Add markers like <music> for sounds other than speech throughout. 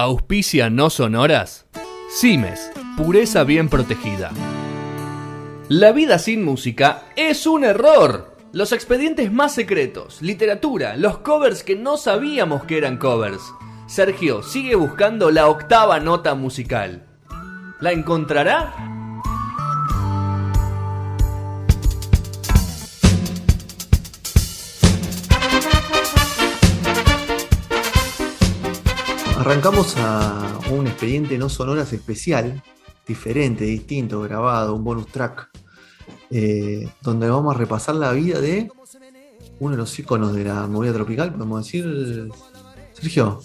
Auspicia no sonoras. Cimes, pureza bien protegida. La vida sin música es un error. Los expedientes más secretos, literatura, los covers que no sabíamos que eran covers. Sergio sigue buscando la octava nota musical. ¿La encontrará? Arrancamos a un expediente no sonoras especial, diferente, distinto, grabado, un bonus track, eh, donde vamos a repasar la vida de uno de los íconos de la movida tropical, podemos decir, Sergio.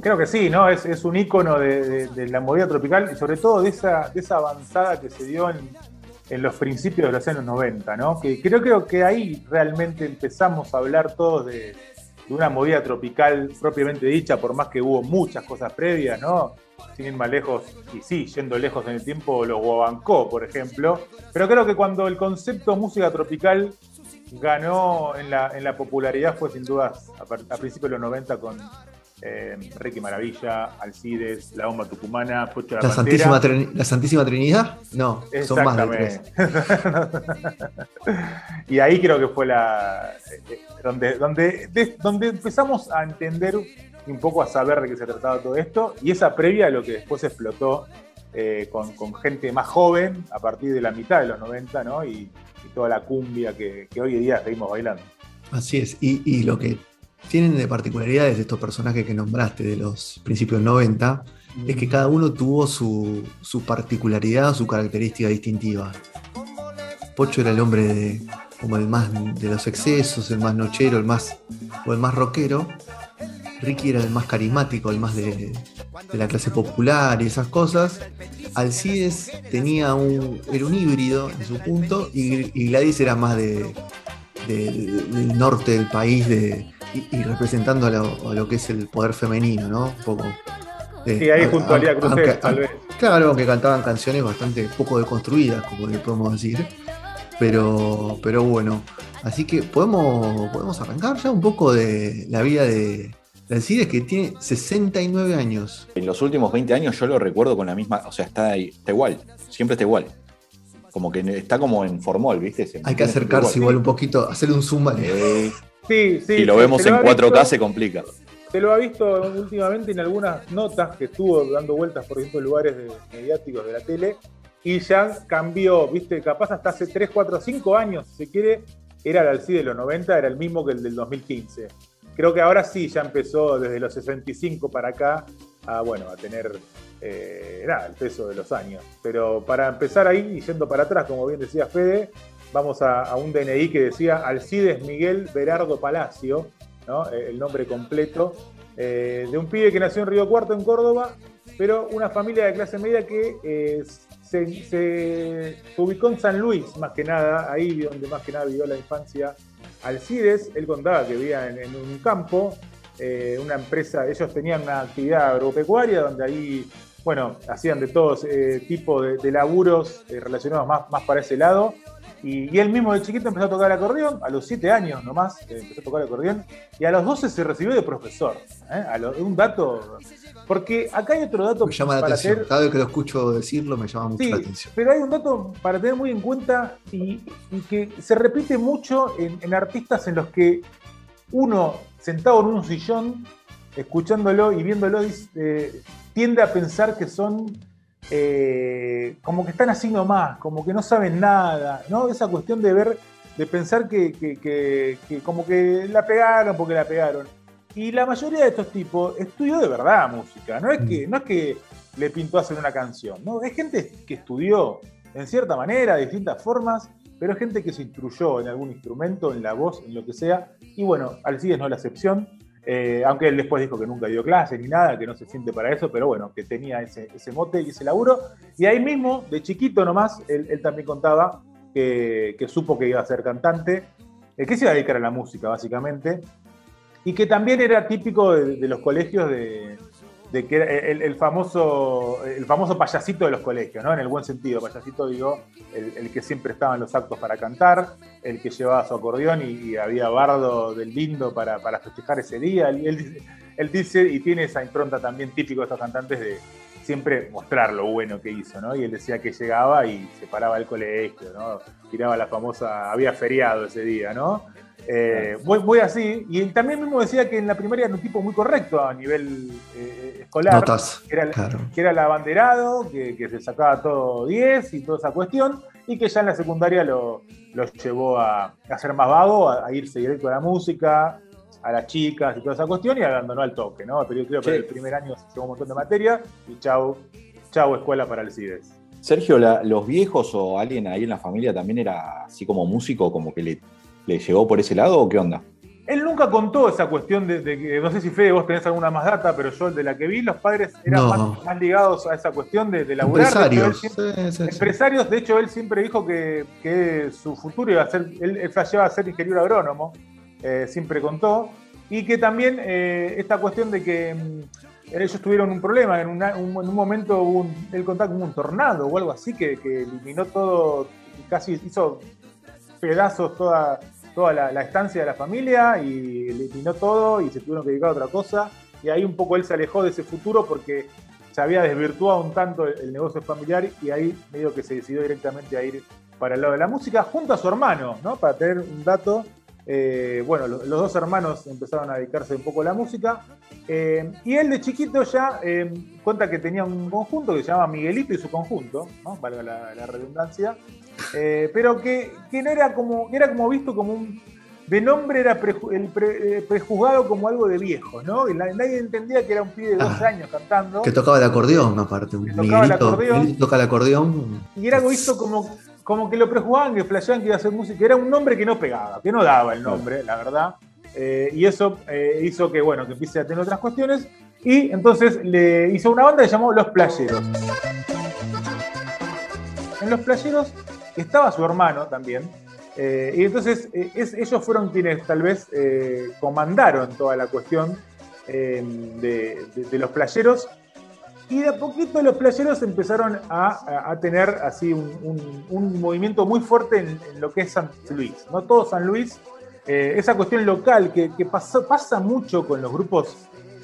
Creo que sí, ¿no? Es, un ícono de, la movida tropical y sobre todo de esa, de esa avanzada que se dio en, en los principios de los años 90, ¿no? Que creo, creo que ahí realmente empezamos a hablar todos de, de una movida tropical propiamente dicha, por más que hubo muchas cosas previas, ¿no? Sin ir más lejos, y sí, yendo lejos en el tiempo, los Guabancó, por ejemplo. Pero creo que cuando el concepto música tropical ganó en la, en la popularidad fue sin dudas a, a principios de los 90 con eh, Ricky Maravilla, Alcides, La Bomba Tucumana, Pocho la, la Santísima, la Santísima Trinidad? No, son más de tres. <laughs> y ahí creo que fue la eh, donde, donde, donde empezamos a entender y un poco a saber de qué se trataba todo esto, y esa previa a lo que después explotó eh, con, con, gente más joven a partir de la mitad de los 90, ¿no? Y, toda la cumbia que, que, hoy en día seguimos bailando. Así es, y, y lo que tienen de particularidades estos personajes que nombraste de los principios 90 es que cada uno tuvo su, su particularidad, su característica distintiva. Pocho era el hombre de, como el más de los excesos, el más nochero, el más o el más rockero. Ricky era el más carismático, el más de, la clase popular y esas cosas. Alcides tenía un, era un híbrido en su punto y, Gladys era más de, del norte del país, de, y, representando a lo, que es el poder femenino, ¿no? Un poco. Eh, sí, ahí junto a Lía Cruz, tal vez. Claro, aunque cantaban canciones bastante poco deconstruidas, como le podemos decir. Pero, pero bueno, así que podemos, podemos arrancar ya un poco de la vida de, Alcides, que tiene 69 años. En los últimos 20 años yo lo recuerdo con la misma, o sea, está, ahí, está igual, siempre está igual. Como que está como en formol, ¿viste? Hay que acercarse igual. un poquito, hacer un zoom. Sí, sí. Y lo vemos en 4K se complica. Se lo ha visto últimamente en algunas notas que estuvo dando vueltas por distintos lugares mediáticos de la tele y ya cambió, viste, capaz hasta hace 3, 4, 5 años, si se quiere, era el Alcide de los 90, era el mismo que el del 2015. Creo que ahora sí ya empezó desde los 65 para acá a, bueno, a tener eh, el peso de los años. Pero para empezar ahí y yendo para atrás, como bien decía Fede, vamos a, un DNI que decía Alcides Miguel Berardo Palacio, eh, el nombre completo, eh, de un pibe que nació en Río Cuarto, en Córdoba, pero una familia de clase media que eh, se, ubicó en San Luis, más que nada, ahí donde más que nada vivió la infancia Alcides. Él contaba que vivía en, un campo, una empresa, ellos tenían una actividad agropecuaria donde ahí bueno, hacían de todos tipos de, laburos relacionados más para ese lado. Y, él mismo de chiquito empezó a tocar el acordeón, a los 7 años nomás eh, empezó a tocar el acordeón, y a los 12 se recibió de profesor. ¿eh? un dato, porque acá hay otro dato. Me llama la atención, cada vez que lo escucho decirlo me llama mucho la atención. Pero hay un dato para tener muy en cuenta y, que se repite mucho en, artistas en los que uno sentado en un sillón, escuchándolo y viéndolo, eh, tiende a pensar que son eh, como que están así nomás, como que no saben nada, ¿no? Esa cuestión de ver, de pensar que, como que la pegaron porque la pegaron. Y la mayoría de estos tipos estudió de verdad música, no es que, mm. no es que le pintó hacer una canción, ¿no? Es gente que estudió en cierta manera, de distintas formas, pero es gente que se instruyó en algún instrumento, en la voz, en lo que sea, y bueno, Alcides no es la excepción. Eh, aunque él después dijo que nunca dio clase ni nada, que no se siente para eso, pero bueno, que tenía ese, mote y ese laburo. Y ahí mismo, de chiquito nomás, él, también contaba que, supo que iba a ser cantante, eh, que se iba a dedicar a la música, básicamente, y que también era típico de los colegios de, de que era el, famoso, el famoso payasito de los colegios, ¿no? En el buen sentido, payasito digo, el, que siempre estaba en los actos para cantar, el que llevaba su acordeón y, había bardo del lindo para, festejar ese día. Él, él dice, y tiene esa impronta también típico de estos cantantes de siempre mostrar lo bueno que hizo, ¿no? Y él decía que llegaba y se paraba al colegio, ¿no? Tiraba la famosa, había feriado ese día, ¿no? Eh, voy, así, y también mismo decía que en la primaria era un tipo muy correcto a nivel eh, escolar, que, era, que, era, el abanderado, que, se sacaba todo 10 y toda esa cuestión, y que ya en la secundaria lo, llevó a, a, ser más vago, a, irse directo a la música, a las chicas y toda esa cuestión, y abandonó al toque, ¿no? Pero yo creo que el primer año se llevó un montón de materia, y chau, chau escuela para el CIDES. Sergio, ¿los viejos o alguien ahí en la familia también era así como músico, como que le ¿Le llegó por ese lado o qué onda? Él nunca contó esa cuestión de, que, no sé si Fede, vos tenés alguna más data, pero yo de la que vi, los padres eran más, ligados a esa cuestión de, de laburar. Empresarios. empresarios, de hecho, él siempre dijo que, su futuro iba a ser, él, él a ser ingeniero agrónomo, eh, siempre contó, y que también eh, esta cuestión de que mm, ellos tuvieron un problema, en, un, momento hubo un, él contaba como un tornado o algo así que, que eliminó todo, casi hizo pedazos toda, toda la, estancia de la familia y eliminó todo y se tuvieron que dedicar a otra cosa. Y ahí un poco él se alejó de ese futuro porque se había desvirtuado un tanto el, negocio familiar y ahí medio que se decidió directamente a ir para el lado de la música junto a su hermano, ¿no? Para tener un dato. Eh, bueno, los, dos hermanos empezaron a dedicarse un poco a la música. Eh, y él de chiquito ya eh, cuenta que tenía un conjunto que se llama Miguelito y su conjunto, ¿no? valga la redundancia, eh, pero que, no era como, era como visto como un. De nombre era el eh, prejuzgado como algo de viejo, ¿no? Y nadie entendía que era un pibe de dos ah, años cantando. Que tocaba el acordeón, aparte. Un tocaba el acordeón. toca el acordeón. Y era algo visto como, como que lo prejuzgaban, que flasheaban que iba a hacer música. Era un nombre que no pegaba, que no daba el nombre, la verdad. Eh, y eso hizo que, bueno, que empiece a tener otras cuestiones. Y entonces le hizo una banda que se llamó Los Playeros. En Los Playeros estaba su hermano también. Eh, y entonces eh, ellos fueron quienes tal vez eh, comandaron toda la cuestión de, los playeros. Y de a poquito los playeros empezaron a, tener así un, movimiento muy fuerte en, lo que es San Luis. No todo San Luis, esa cuestión local que, pasa mucho con los grupos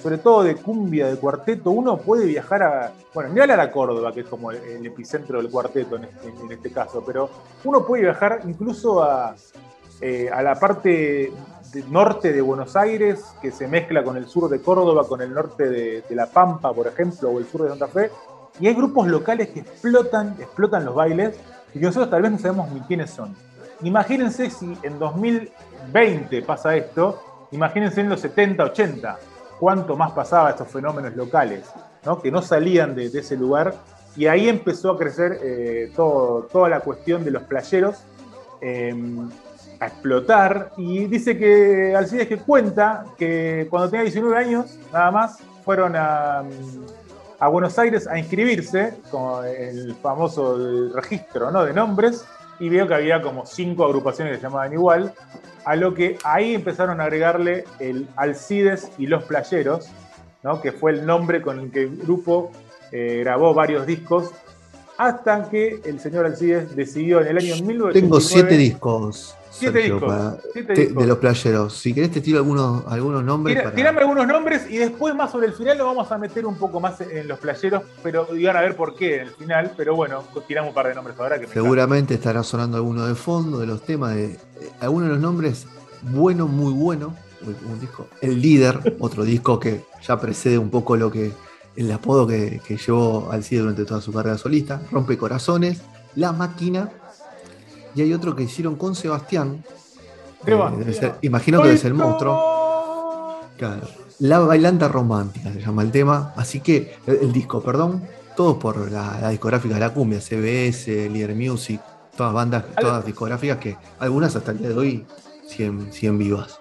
sobre todo de cumbia, de cuarteto, uno puede viajar a, bueno, ni hablar a Córdoba, que es como el, epicentro del cuarteto este, en este, caso, pero uno puede viajar incluso a, eh, a la parte norte de Buenos Aires, que se mezcla con el sur de Córdoba, con el norte de, La Pampa, por ejemplo, o el sur de Santa Fe, y hay grupos locales que explotan, explotan los bailes, y que nosotros tal vez no sabemos ni quiénes son. Imagínense si en 2020 pasa esto, imagínense en los 70, 80 cuánto más pasaba estos fenómenos locales, ¿no? que no salían de, ese lugar. Y ahí empezó a crecer eh, toda la cuestión de los playeros, em, a explotar. Y dice que Alcides que cuenta que cuando tenía 19 años, nada más, fueron a, a Buenos Aires a inscribirse con el famoso registro ¿no? de nombres y veo que había como cinco agrupaciones que se llamaban igual, a lo que ahí empezaron a agregarle el Alcides y los Playeros, ¿no? que fue el nombre con el que el grupo eh, grabó varios discos, hasta que el señor Alcides decidió en el año 1989... Tengo siete discos. Siete discos, De los playeros. Si querés te tiro algunos, algunos nombres. Tirame algunos nombres y después más sobre el final lo vamos a meter un poco más en los playeros, pero digan a ver por qué en el final. Pero bueno, tiramos un par de nombres ahora que Seguramente estará sonando alguno de fondo de los temas de eh, algunos de los nombres bueno, muy bueno. Un disco. El líder, <laughs> otro disco que ya precede un poco lo que el apodo que, que llevó al CIE durante toda su carrera solista. Rompe corazones, La Máquina y hay otro que hicieron con Sebastián. Eh, imagino que es el monstruo. La bailanta romántica se llama el tema. Así que, el, disco, perdón. Todos por la, discográfica de la cumbia, CBS, Leader Music, todas bandas, todas discográficas que algunas hasta el día de hoy siguen, vivas.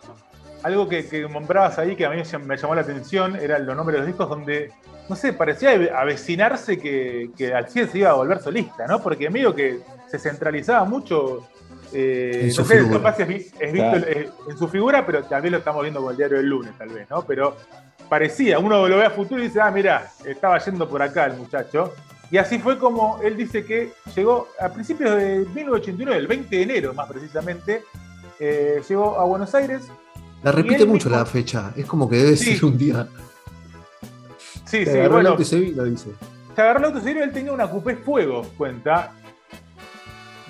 Algo que, que, nombrabas ahí que a mí me llamó la atención era los nombres de los discos donde, no sé, parecía avecinarse que, que Alcides se iba a volver solista, ¿no? Porque medio que se centralizaba mucho. Eh, en su no sé, figura. es, visto en su figura, pero también lo estamos viendo con el diario del lunes, tal vez, ¿no? Pero parecía, uno lo ve a futuro y dice, ah, mira, estaba yendo por acá el muchacho. Y así fue como él dice que llegó a principios de 1989, el 20 de enero más precisamente, eh, llegó a Buenos Aires, La repite mucho la fecha. Es como que debe Sí. ser un día. Sí, Te sí, agarró el bueno, auto y se vino, dice. se agarró el auto serio, él tenía una coupé fuego, cuenta.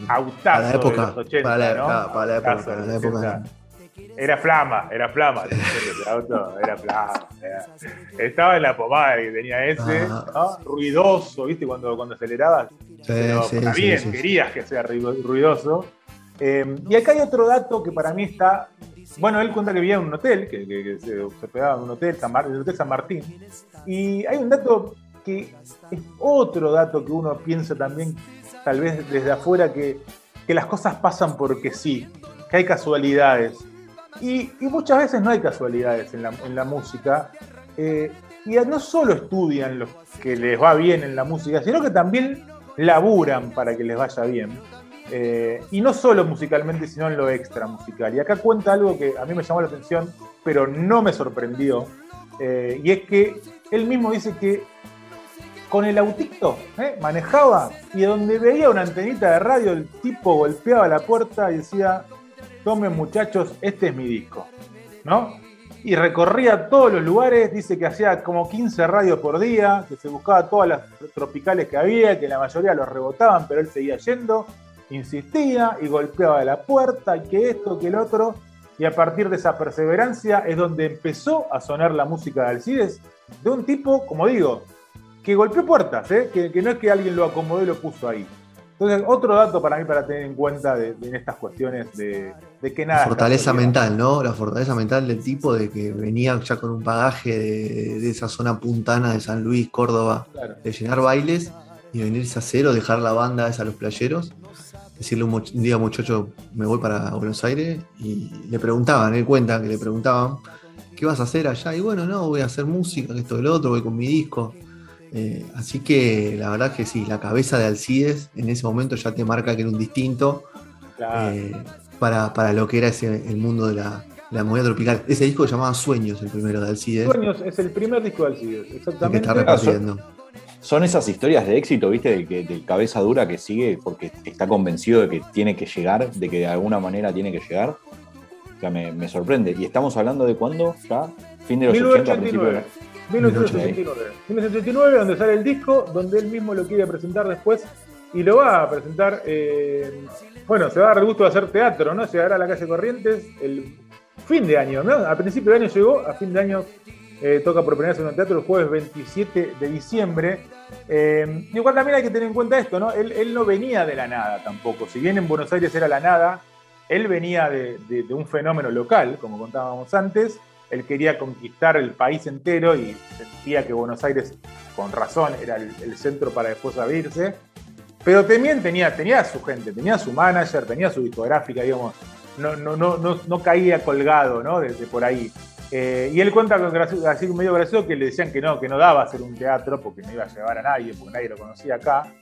Autazo Para la época, de los 80, para la- ¿no? claro, para la época, Autazo de para la los época. 80. Era flama, era flama. ese auto era flama. era- Estaba en la pomada y tenía ese, Ah. ¿no? ruidoso, ¿viste? Cuando, cuando acelerabas. Sí, Pero sí, bien, querías que sea ruido- ruidoso. Eh, y acá hay otro dato que para mí está. Bueno, él cuenta que vivía en un hotel, que, que- que se, se hospedaba en un hotel, San Mar- el Hotel San Martín. Y hay un dato que es otro dato que uno piensa también, tal vez desde afuera, que, que las cosas pasan porque sí, que hay casualidades. Y, y muchas veces no hay casualidades en la, en la música. Eh, y no solo estudian lo que les va bien en la música, sino que también laburan para que les vaya bien. Eh, y no solo musicalmente, sino en lo extra musical. Y acá cuenta algo que a mí me llamó la atención, pero no me sorprendió. Eh, y es que él mismo dice que con el autito ¿eh? manejaba y donde veía una antenita de radio, el tipo golpeaba la puerta y decía: Tomen, muchachos, este es mi disco. ¿No? Y recorría todos los lugares, dice que hacía como 15 radios por día, que se buscaba todas las tropicales que había, que la mayoría los rebotaban, pero él seguía yendo, insistía y golpeaba la puerta, y que esto, que el otro. Y a partir de esa perseverancia es donde empezó a sonar la música de Alcides, de un tipo, como digo, que golpeó puertas, ¿eh? que, que no es que alguien lo acomodó y lo puso ahí. Entonces, otro dato para mí para tener en cuenta de, de en estas cuestiones de, de que nada. La fortaleza mental, ¿no? La fortaleza mental del tipo de que venía ya con un bagaje de, de esa zona puntana de San Luis, Córdoba, Claro. de llenar bailes y venirse a cero, dejar la banda esa a los playeros, decirle un, día muchacho, me voy para Buenos Aires, y le preguntaban, él cuenta que le preguntaban, ¿qué vas a hacer allá? Y bueno, no, voy a hacer música, esto, lo otro, voy con mi disco. Eh, así que la verdad que sí, la cabeza de Alcides en ese momento ya te marca que era un distinto Claro. eh, para, para lo que era ese, el mundo de la, la movida tropical. Ese disco se llamaba Sueños, el primero de Alcides, Sueños es el primer disco de Alcides, el que exactamente. está repartiendo. Son esas historias de éxito, ¿viste? Del, que, del cabeza dura que sigue porque está convencido de que tiene que llegar, de que de alguna manera tiene que llegar. O sea, me, me sorprende. ¿Y estamos hablando de cuándo? ¿Ya? Fin de los 80, principio de 1989. 1989. 1989, donde sale el disco, donde él mismo lo quiere presentar después y lo va a presentar. eh, bueno, se va a dar el gusto de hacer teatro, ¿no? Llegará a la calle Corrientes el fin de año, ¿no? A principio de año llegó, a fin de año eh, toca por primera vez en un teatro el jueves 27 de diciembre. Eh, igual también hay que tener en cuenta esto, ¿no? Él, él no venía de la nada tampoco. Si bien en Buenos Aires era la nada, él venía de, de- de un fenómeno local, como contábamos antes. Él quería conquistar el país entero y sentía que Buenos Aires, con razón, era el, el centro para después abrirse. Pero también tenía, tenía su gente, tenía su manager, tenía su discográfica, digamos. No, no, no, no, no caía colgado, ¿no? Desde por ahí. Eh, y él cuenta con así medio gracioso que le decían que no, que no daba hacer un teatro porque no iba a llevar a nadie, porque nadie lo conocía acá.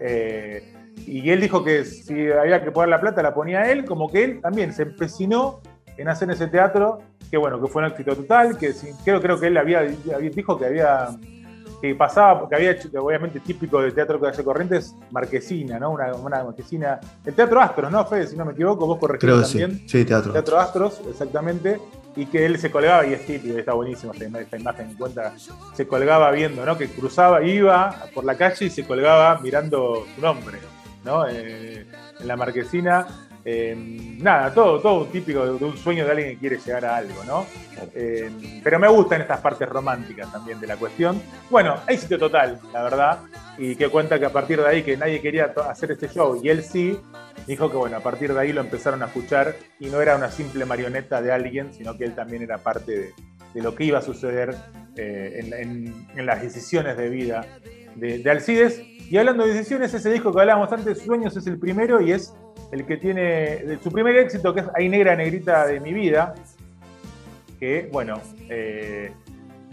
Eh, y él dijo que si había que poner la plata la ponía él, como que él también se empecinó en hacer ese teatro, que bueno, que fue un éxito total, que creo, creo que él había, había- dijo que había que pasaba, porque había obviamente típico de teatro de calle Corrientes, Marquesina, ¿no? Una, una Marquesina, el Teatro Astros, ¿no, Fede? Si no me equivoco, vos corregiste que sí, también. sí, teatro. Teatro Astros, exactamente, y que él se colgaba, y es típico, y está buenísimo esta, esta imagen en cuenta, se colgaba viendo, ¿no? Que cruzaba, iba por la calle y se colgaba mirando su nombre, ¿no? Eh, en la marquesina. Eh, nada, todo, todo típico de, de un sueño de alguien que quiere llegar a algo, ¿no? Eh, pero me gustan estas partes románticas también de la cuestión. Bueno, éxito total, la verdad, y que cuenta que a partir de ahí que nadie quería hacer este show y él sí, dijo que bueno, a partir de ahí lo empezaron a escuchar y no era una simple marioneta de alguien, sino que él también era parte de, de lo que iba a suceder eh, en, en- en las decisiones de vida de, de Alcides. Y hablando de decisiones, ese disco que hablábamos antes, Sueños, es el primero y es el que tiene su primer éxito, que es Hay Negra Negrita de mi vida, que bueno, eh,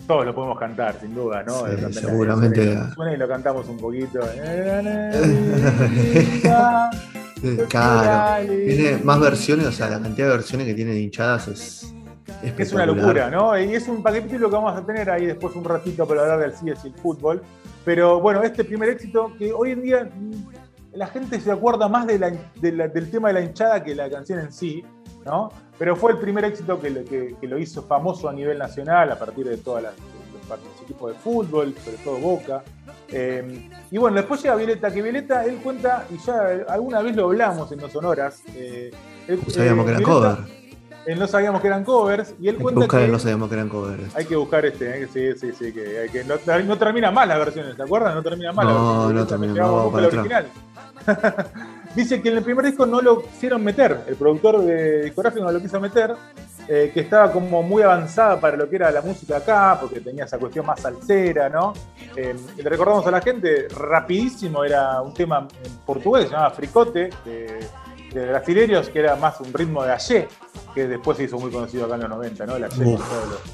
todos lo podemos cantar, sin duda, ¿no? Sí, seguramente. Suena, y lo cantamos un poquito. <laughs> Claro. Tiene más versiones, o sea, la cantidad de versiones que tiene de hinchadas es Es una locura, ¿no? Y es un capítulo que vamos a tener ahí después un ratito para hablar del CIES y el fútbol. Pero bueno, este primer éxito que hoy en día la gente se acuerda más de la- de la- del tema de la hinchada que la canción en sí. ¿no? Pero fue el primer éxito que lo, que, que lo hizo famoso a nivel nacional a partir de todos los equipos de fútbol, sobre todo Boca. Eh, y bueno, después llega Violeta, que Violeta él cuenta, y ya alguna vez lo hablamos en los sonoras. Eh, él, No sabíamos que eran Violeta- cover. eh, no sabíamos que eran covers, y él Hay que cuenta buscar que no sabíamos que eran covers. hay que buscar este, eh, que sí, sí, sí, que, hay que no, no termina más las versiones, ¿te acuerdas? No termina más la versión. no termina, quedaba no, para original. <laughs> Dice que en el primer disco no lo quisieron meter, el productor de discográfico no lo quiso meter, eh, que estaba como muy avanzada para lo que era la música acá, porque tenía esa cuestión más salsera, ¿no? Eh, le recordamos a la gente, rapidísimo, era un tema en portugués, se llamaba Fricote, de, de brasileños, que era más un ritmo de Ayer, que después se hizo muy conocido acá en los 90, ¿no? El Ayer, Uf.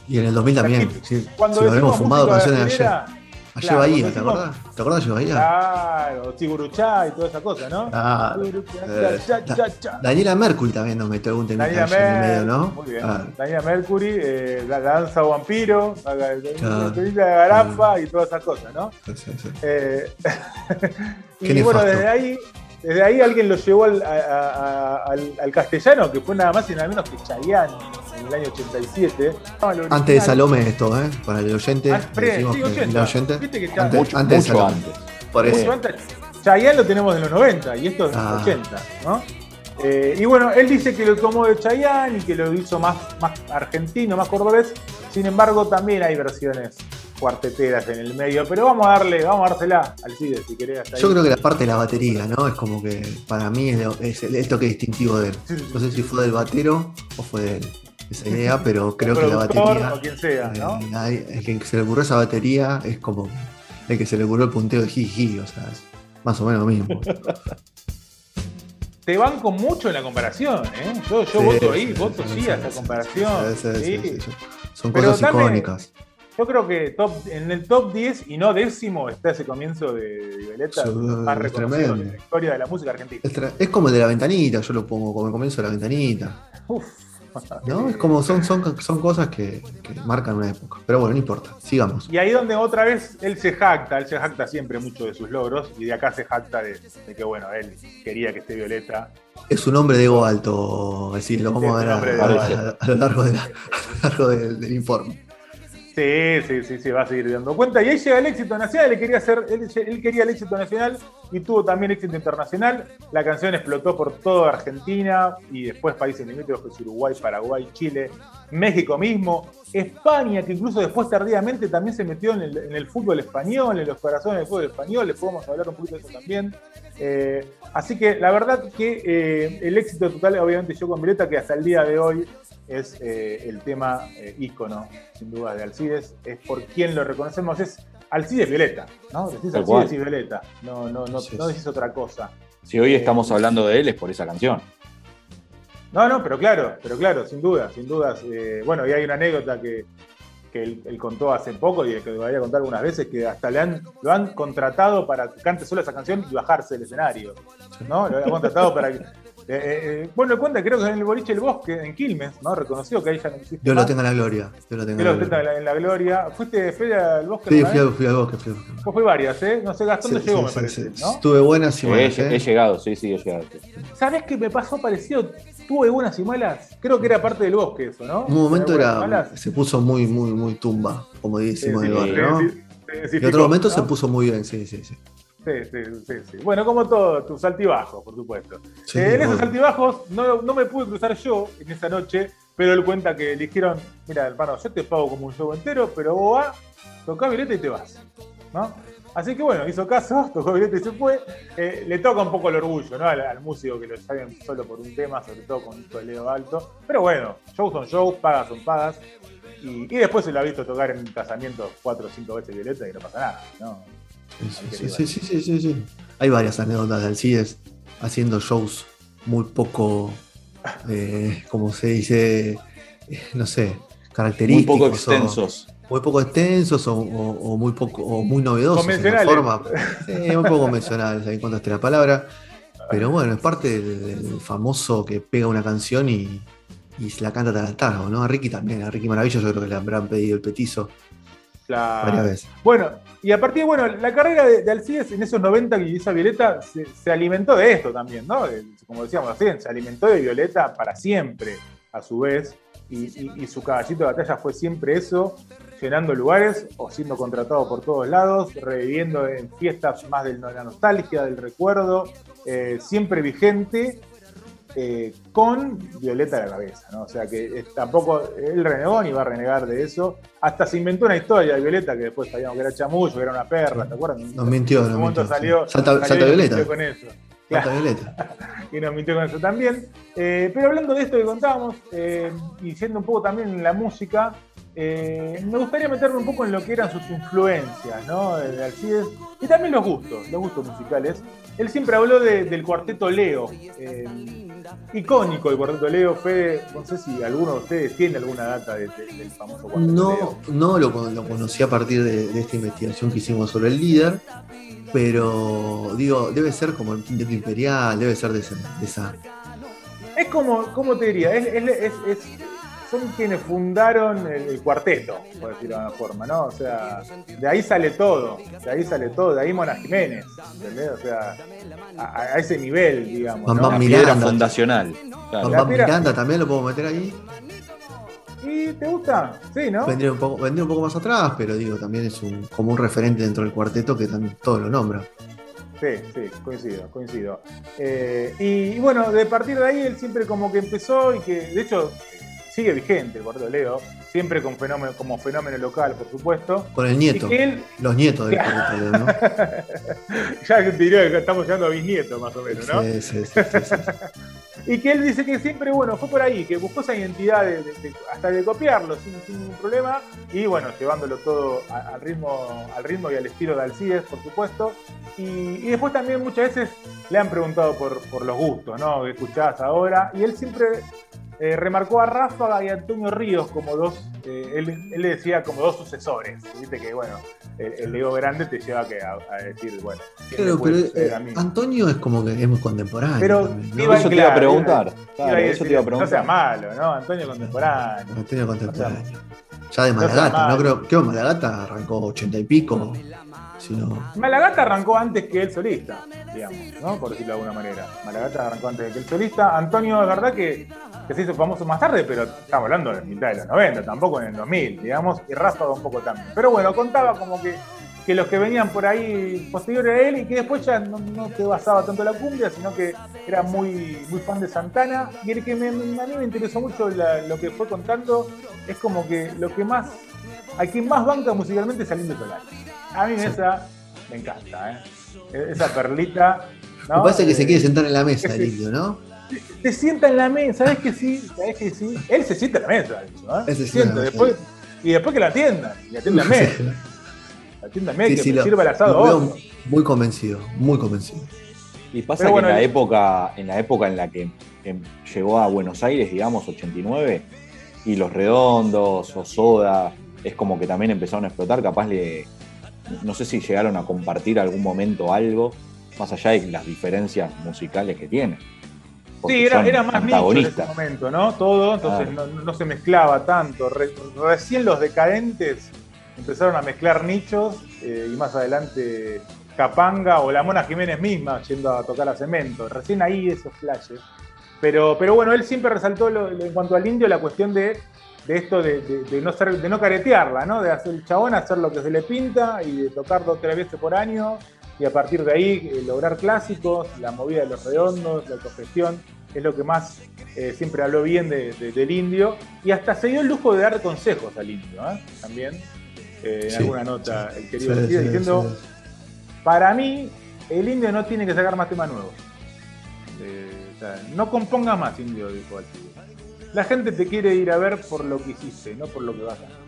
Y en el 2000 también. Sí, Cuando si habremos fumado canciones de ayer. Ayer claro, Bahía, ¿te acordás? ¿Te acordás de Bahía? Claro, Tiguruchá y toda esa cosa, ¿no? Ah, eh, cha, cha, cha. Daniela Mercury también nos metió algún allí en el medio, ¿no? Muy bien. Ah, Daniela Mercury, eh, la, la danza vampiro, la, la, Claro. de Garafa y todas esas cosas, ¿no? sí, sí, sí. Eh, <laughs> y Qué bueno, nefasto. desde ahí, desde ahí alguien lo llevó al, a- a- a- al- al castellano, que fue nada más y nada menos que Chayanne en el año 87. No, lo Antes de Salome esto, ¿eh? Para el oyente. Ah, pre- decimos sí, que 80. el oyente. Viste que ya- Antes, Mucho, antes de Salome. antes. Por Mucho eso. antes. Chayanne lo tenemos de los 90 y esto es de los Ah. 80, ¿no? Eh, y bueno, él dice que lo tomó de Chayanne y que lo hizo más, más argentino, más cordobés. Sin embargo, también hay versiones cuarteteras en el medio. Pero vamos a darle, vamos a dársela al CIDE si querés. hasta ahí. Yo creo que la parte de la batería, ¿no? Es como que para mí es, lo- es el, el toque distintivo de él. No sé si fue del batero o fue de él. Esa idea, <laughs> pero creo que la batería. o quien sea, ¿no? eh, el que se le ocurrió esa batería es como el que se le ocurrió el punteo de Jiji, o sea, es más o menos lo mismo. Te banco mucho en la comparación, ¿eh? Yo, yo Sí, voto ahí, sí, voto sí, sí, a esta sí, comparación. Son cosas icónicas. Yo creo que top, en el top 10 y no décimo está ese comienzo de Violeta, Sí, más es reconocido tremendo. en la historia de la música argentina. Es, como el de la ventanita, yo lo pongo como el comienzo de la ventanita. Uf. ¿no? Es como son, son, son cosas que, que marcan una época. Pero bueno, no importa, sigamos. Y ahí donde otra vez él se jacta, él se jacta siempre mucho de sus logros y de acá se jacta de, de que bueno, él quería que esté Violeta. Es un hombre de ego alto, es decir, lo vamos a a, a- lo largo, de la- <laughs> a lo largo del, del informe. Sí, sí, sí, sí, va a seguir dando cuenta. Y ahí llega el éxito nacional, él quería, hacer, él, él quería el éxito nacional y tuvo también éxito internacional. La canción explotó por toda Argentina y después países limítrofes, Uruguay, Paraguay, Chile, México mismo, España, que incluso después tardíamente también se metió en el, en el fútbol español, en los corazones del fútbol español, les podemos hablar un poquito de eso también. Eh, así que la verdad que eh, el éxito total, obviamente yo con Violeta, que hasta el día de hoy es eh, el tema eh, ícono, sin duda, de Alcides, es por quien lo reconocemos, es Alcides Violeta, ¿no? Decís Alcides cual. y Violeta, no, no, no, no decís otra cosa. Si hoy estamos hablando de él es por esa canción. No, no, pero claro, pero claro, sin duda, sin dudas. eh, bueno, y hay una anécdota que, que él, él contó hace poco y que lo voy a contar algunas veces, que hasta le han, lo han contratado para que cante solo esa canción y bajarse del escenario. ¿no? Lo han contratado para que. Eh, eh, bueno, le cuenta, creo que en el boliche El Bosque, en Quilmes, ¿no? Reconoció que ahí ya no existe. Dios lo más. tenga en la gloria. Dios lo tenga Que en lo la gloria. en la, en la gloria. ¿Fuiste Fede al bosque? Sí, fui, fui al bosque, fui al bosque. Vos fui varias, ¿eh? No sé, Gastón no Sí, llegó, sí, me sí, parece, sí. ¿no? Estuve buenas y he, buenas. he ¿eh? llegado, sí, sí, he llegado. sí. ¿Sabés qué me pasó parecido? Tuve buenas y malas. Creo que era parte del bosque eso, ¿no? Un momento era, malas. se puso muy, muy, muy tumba, como decimos en el Sí, barrio, ¿no? sí, sí, sí, sí, Y otro sí, momento ¿no? se puso muy bien, sí, sí, sí. Sí, sí, sí, sí. Bueno, como todo, tus altibajos, por supuesto. Sí, Eh, en esos altibajos no, no me pude cruzar yo en esa noche, pero él cuenta que le dijeron, mira, hermano, yo te pago como un show entero, pero vos vas, tocás Violeta y te vas. ¿no? Así que bueno, hizo caso, <laughs> tocó Violeta y se fue. Eh, le toca un poco el orgullo ¿no? al, al músico que lo llamen solo por un tema, sobre todo con un soleo alto. Pero bueno, shows son shows, pagas son pagas. Y, y después se lo ha visto tocar en casamientos cuatro o cinco veces Violeta y no pasa nada. ¿no? Sí, sí, sí, sí, sí. Hay varias anécdotas de Alcides haciendo shows muy poco, eh, como se dice, eh, no sé, Muy característicos. poco o- extensos. muy poco extensos o, muy poco o muy novedosos en forma. Sí, muy poco convencionales, ahí encontraste la palabra. Pero bueno, es parte del, famoso que pega una canción y, y se la canta targo, ¿no? A Ricky también, a Ricky Maravilla yo creo que le habrán pedido el petizo Claro. veces. Bueno, y a partir, bueno, la carrera de, de Alcides en esos 90 que hizo Violeta se, se alimentó de esto también, ¿no? De- Como decíamos recién, se alimentó de Violeta para siempre, a su vez, y, y- y su caballito de batalla fue siempre eso, llenando lugares o siendo contratado por todos lados, reviviendo en fiestas más de la nostalgia, del recuerdo, eh, siempre vigente. Eh, con Violeta a la cabeza, ¿no? O sea que eh, tampoco él renegó ni va a renegar de eso. Hasta se inventó una historia de Violeta que después sabíamos que era chamullo, que era una perra, ¿te acuerdas? Nos mintió, nos momento mintió. salió, Salta, salió salta Violeta. mintió con eso. Salta Violeta. <laughs> y nos mintió con eso también. Eh, pero hablando de esto que contábamos, y siendo un poco también en la música, eh, me gustaría meterme un poco en lo que eran sus influencias, ¿no? De Alcides, y también los gustos, los gustos musicales. Él siempre habló de- del cuarteto Leo. eh, icónico el cuarteto Leo. Fue, no sé si alguno de ustedes tiene alguna data de- de- del famoso cuarteto Leo. No, no lo, lo conocí a partir de, de esta investigación que hicimos sobre el líder, pero digo, debe ser como el quinteto imperial, debe ser de, de esa. Es como, ¿cómo te diría? Es, es- es- es- son quienes fundaron el, el cuarteto, por decirlo de alguna forma, ¿no? O sea, de ahí sale todo, de ahí sale todo, de ahí Mona Jiménez, ¿entendés? O sea, a, a ese nivel, digamos, Bam, ¿no? bam, Piedra Miranda. fundacional. Claro. Bam Miranda también lo puedo meter ahí. ¿Y te gusta? Sí, ¿no? Vendría un poco, vendría un poco más atrás, pero digo, también es un, como un referente dentro del cuarteto que también todos lo nombran. Sí, sí, coincido, coincido. Eh, y, y bueno, de partir de ahí él siempre como que empezó y que, de hecho, sigue vigente el cuarteto Leo, siempre con fenómeno, como fenómeno local, por supuesto. Con el nieto, él, los nietos del <laughs> cuarteto, Leo, ¿no? <laughs> ya diría que estamos llegando a bisnieto más o menos, ¿no? Sí, sí, sí, sí, sí. <laughs> Y que él dice que siempre, bueno, fue por ahí, que buscó esa identidad de, de- de- hasta de copiarlo sin, sin ningún problema, y bueno, llevándolo todo a- al ritmo, al ritmo y al estilo de Alcides, por supuesto. Y, y después también muchas veces le han preguntado por, por los gustos, ¿no? Que escuchás ahora, y él siempre eh, remarcó a Ráfaga y a Antonio Ríos como dos, eh, él, él le decía como dos sucesores, viste que bueno, el, el ego grande te lleva a, que- a- a decir, bueno, ¿quién me Claro, puede pero eh? Antonio es como que es muy contemporáneo. Pero también, ¿no? iba Eso te iba a preguntar. Iba Claro, a eso decir, te iba a No sea malo, ¿no? Antonio contemporáneo. Antonio contemporáneo. Ya de Malagata, mal. no creo. ¿Qué onda? Malagata arrancó ochenta y pico. Si no. Malagata arrancó antes que el solista, digamos, ¿no? Por decirlo de alguna manera. Malagata arrancó antes que el solista. Antonio, es verdad que, que se hizo famoso más tarde, pero estamos hablando de mitad de los 90, tampoco en el 2000, digamos, y Ráfaga un poco también. Pero bueno, contaba como que, que los que venían por ahí posteriores a él y que después ya no, no te basaba tanto la cumbia, sino que era muy, muy fan de Santana. Y el que me- a mí me interesó mucho la- lo que fue contando es como que lo que más, a quien más banca musicalmente es al Indio Solari. A mí esa me encanta, ¿eh? Esa perlita. ¿no? Me parece que se Eh, quiere sentar en la mesa el indio, ¿no? se sienta en la mesa, ¿sabes que sí? ¿Sabes que sí? Él se sienta en la mesa, ¿eh? Él se sienta en sienta, la mesa. después, y después que la atiendan, y atiéndame, <laughs> atiéndame, Sí, que sí, me lo- sirva el asado lo veo otro. muy convencido, muy convencido. Y pasa Pero que bueno, en la el- época, en la época en la que llegó a Buenos Aires, digamos, 89, y los redondos o soda, es como que también empezaron a explotar, capaz le. No sé si llegaron a compartir algún momento algo, más allá de las diferencias musicales que tienen. Sí, era, era más nicho en ese momento, ¿no? Todo, entonces Claro. no, no se mezclaba tanto. Re- recién los decadentes empezaron a mezclar nichos eh, y más adelante Capanga o la Mona Jiménez misma yendo a tocar a cemento. Recién ahí esos flashes. Pero, pero bueno, él siempre resaltó lo- lo- en cuanto al indio la cuestión de, de esto de, no caretearla. De hacer el chabón, hacer lo que se le pinta y de tocar dos o tres veces por año y a partir de ahí eh, lograr clásicos, la movida de los redondos, la autogestión, es lo que más eh, siempre habló bien de- del indio y hasta se dio el lujo de dar consejos al indio, ¿eh? también, eh, en Sí, alguna nota, el querido sí, diciendo, para mí el indio no tiene que sacar más temas nuevos. Eh, o sea, no componga más, indio, dijo Alcides. La gente te quiere ir a ver por lo que hiciste, no por lo que vas a hacer.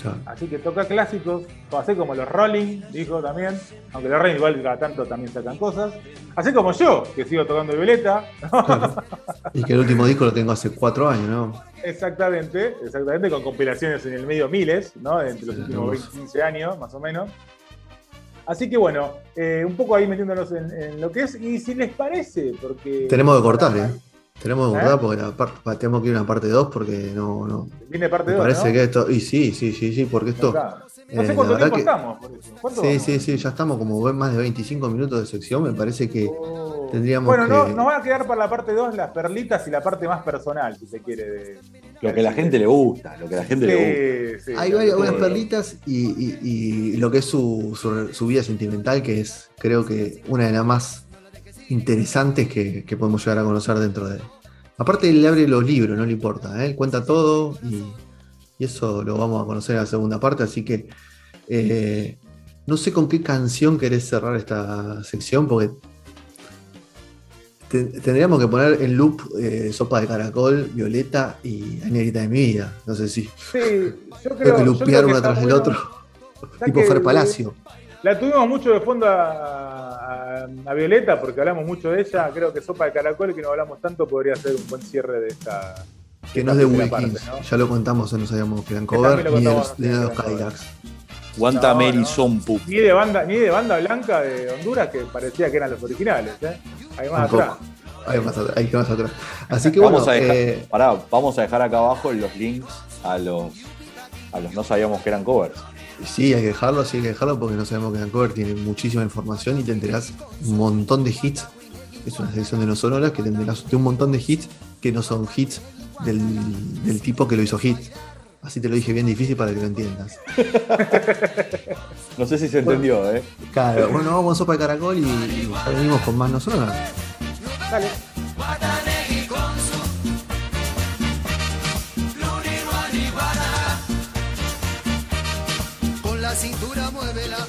Claro. Así que toca clásicos, así como los Rolling, dijo también, aunque los Rolling igual cada tanto también sacan cosas. Así como yo, que sigo tocando Violeta. Claro. <laughs> Y que el último disco lo tengo hace cuatro años, ¿no? exactamente, exactamente, con compilaciones en el medio miles, ¿no? Entre los últimos hermoso. 20, 15 años, más o menos. Así que bueno, eh, un poco ahí metiéndonos en, en lo que es, y si les parece, porque... Tenemos que cortar, ¿eh? Tenemos que ¿Eh? cortar porque tenemos que ir a una parte 2 porque no, no. Viene parte Me 2, parece ¿no? que esto. Y sí, sí, sí, sí, porque esto. No sé Eh, cuánto tiempo que- estamos. Por eso. ¿Cuánto Sí, vamos? sí, sí, ya estamos como más de 25 minutos de sección. Me parece que Oh. tendríamos Bueno, no, que- nos van a quedar para la parte 2 las perlitas y la parte más personal, si se quiere. De, Lo que a la gente le gusta, lo que a la gente le gusta. Sí, sí, hay varias perlitas y, y- y lo que es su, su- su vida sentimental, que es creo que una de las más interesantes que, que podemos llegar a conocer dentro de... Aparte él le abre los libros, no le importa, ¿eh? él cuenta todo y, y eso lo vamos a conocer en la segunda parte, así que eh, no sé con qué canción querés cerrar esta sección, porque te- tendríamos que poner en loop eh, Sopa de Caracol, Violeta y Añerita de mi vida, no sé si... Sí, yo creo, Creo que que uno tras del bueno. otro. <laughs> Tipo Fer Palacio. La tuvimos mucho de fondo a, a- a Violeta porque hablamos mucho de ella. Creo que Sopa de Caracol, que no hablamos tanto, podría ser un buen cierre de esta. Que no es de Wilkins. parte, ¿no? Ya lo contamos, no sabíamos que eran Que también cover, ni de contamos, ni de los. Cadillacs. Guanta No, Mary no. Sompu. Ni de banda, ni de banda blanca de Honduras, que parecía que eran los originales, ¿eh? Ahí más atrás. Ahí más atrás. Más atrás. Así que bueno, Vamos a dejar, eh, pará, vamos a dejar acá abajo los links a los a los no sabíamos que eran covers. sí, hay que dejarlo, sí hay que dejarlo porque no sabemos que eran cover, tiene muchísima información y te enterás un montón de hits. Es una selección de no sonoras que te enterás de un montón de hits que no son hits del, del tipo que lo hizo hit. Así te lo dije bien difícil para que lo entiendas. <laughs> No sé si se entendió, ¿eh? Claro, bueno, vamos a sopa de caracol y, y ya venimos con más no sonoras. Dale. Con la cintura muévela,